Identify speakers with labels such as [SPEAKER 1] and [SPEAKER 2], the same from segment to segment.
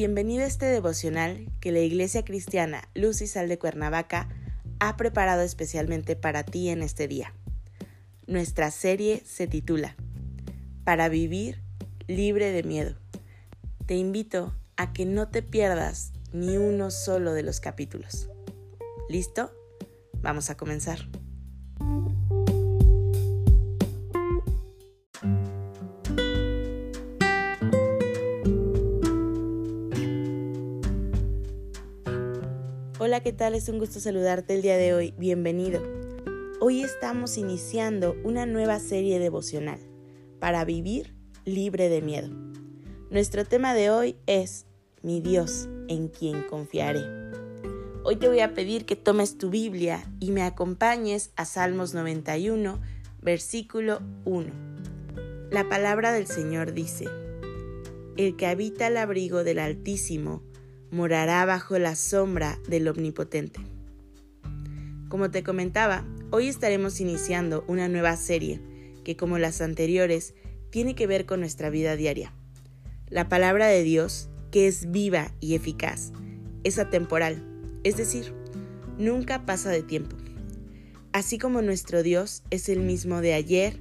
[SPEAKER 1] Bienvenido a este devocional que la Iglesia Cristiana Luz y Sal de Cuernavaca ha preparado especialmente para ti en este día. Nuestra serie se titula Para vivir libre de miedo. Te invito a que no te pierdas ni uno solo de los capítulos. ¿Listo? Vamos a comenzar. Hola, ¿qué tal? Es un gusto saludarte el día de hoy. Bienvenido. Hoy estamos iniciando una nueva serie devocional para vivir libre de miedo. Nuestro tema de hoy es Mi Dios, en quien confiaré. Hoy te voy a pedir que tomes tu Biblia y me acompañes a Salmos 91, versículo 1. La palabra del Señor dice, El que habita el abrigo del Altísimo, morará bajo la sombra del Omnipotente. Como te comentaba, hoy estaremos iniciando una nueva serie que, como las anteriores, tiene que ver con nuestra vida diaria. La palabra de Dios, que es viva y eficaz, es atemporal, es decir, nunca pasa de tiempo. Así como nuestro Dios es el mismo de ayer,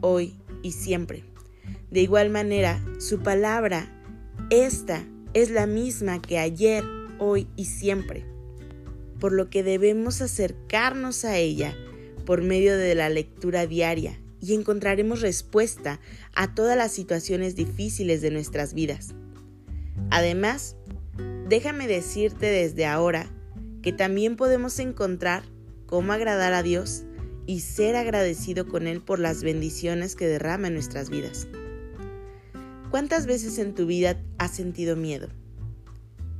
[SPEAKER 1] hoy y siempre. De igual manera, su palabra, esta es la misma que ayer, hoy y siempre, por lo que debemos acercarnos a ella por medio de la lectura diaria y encontraremos respuesta a todas las situaciones difíciles de nuestras vidas. Además, déjame decirte desde ahora que también podemos encontrar cómo agradar a Dios y ser agradecido con Él por las bendiciones que derrama en nuestras vidas. ¿Cuántas veces en tu vida has sentido miedo?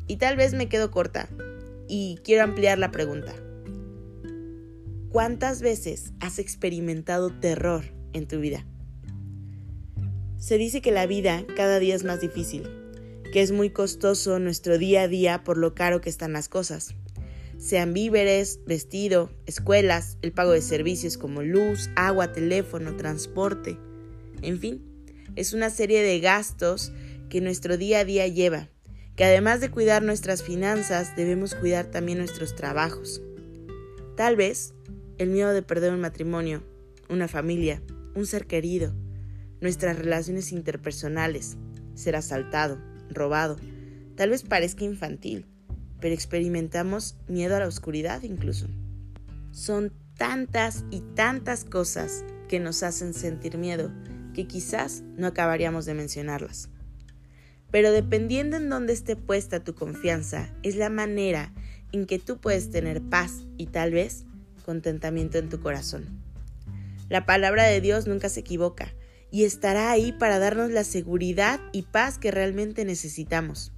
[SPEAKER 1] Y tal vez me quedo corta y quiero ampliar la pregunta. ¿Cuántas veces has experimentado terror en tu vida? Se dice que la vida cada día es más difícil, que es muy costoso nuestro día a día por lo caro que están las cosas. Sean víveres, vestido, escuelas, el pago de servicios como luz, agua, teléfono, transporte, en fin es una serie de gastos que nuestro día a día lleva, que además de cuidar nuestras finanzas, debemos cuidar también nuestros trabajos. Tal vez el miedo de perder un matrimonio, una familia, un ser querido, nuestras relaciones interpersonales, ser asaltado, robado, tal vez parezca infantil, pero experimentamos miedo a la oscuridad incluso. Son tantas y tantas cosas que nos hacen sentir miedo que quizás no acabaríamos de mencionarlas. Pero dependiendo en dónde esté puesta tu confianza, es la manera en que tú puedes tener paz y tal vez contentamiento en tu corazón. La palabra de Dios nunca se equivoca y estará ahí para darnos la seguridad y paz que realmente necesitamos.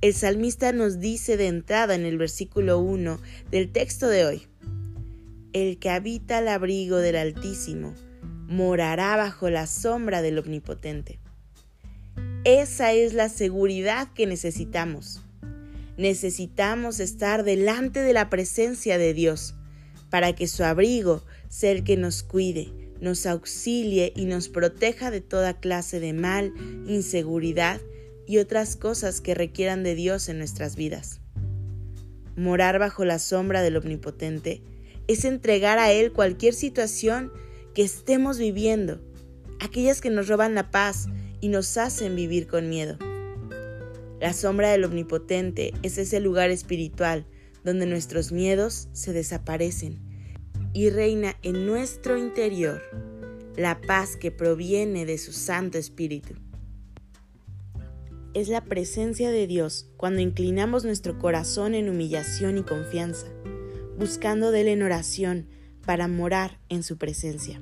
[SPEAKER 1] El salmista nos dice de entrada en el versículo 1 del texto de hoy, El que habita al abrigo del Altísimo, morará bajo la sombra del Omnipotente. Esa es la seguridad que necesitamos. Necesitamos estar delante de la presencia de Dios para que su abrigo sea el que nos cuide, nos auxilie y nos proteja de toda clase de mal, inseguridad y otras cosas que requieran de Dios en nuestras vidas. Morar bajo la sombra del Omnipotente es entregar a Él cualquier situación que estemos viviendo, aquellas que nos roban la paz y nos hacen vivir con miedo. La sombra del Omnipotente es ese lugar espiritual donde nuestros miedos se desaparecen y reina en nuestro interior la paz que proviene de su Santo Espíritu. Es la presencia de Dios cuando inclinamos nuestro corazón en humillación y confianza, buscando de Él en oración, para morar en su presencia.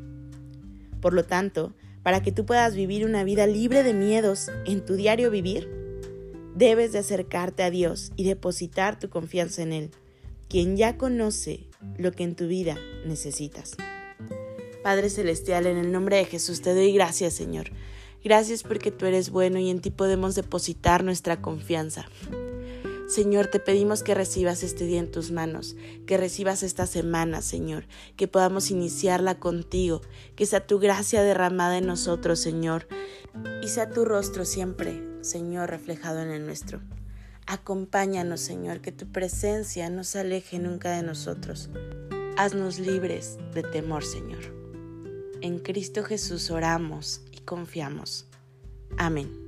[SPEAKER 1] Por lo tanto, para que tú puedas vivir una vida libre de miedos en tu diario vivir, debes de acercarte a Dios y depositar tu confianza en Él, quien ya conoce lo que en tu vida necesitas. Padre Celestial, en el nombre de Jesús te doy gracias, Señor. Gracias porque tú eres bueno y en ti podemos depositar nuestra confianza. Señor, te pedimos que recibas este día en tus manos, que recibas esta semana, Señor, que podamos iniciarla contigo, que sea tu gracia derramada en nosotros, Señor, y sea tu rostro siempre Señor, reflejado en el nuestro. Acompáñanos, Señor, que tu presencia no se aleje nunca de nosotros. Haznos libres de temor, Señor. En Cristo Jesús oramos y confiamos. Amén.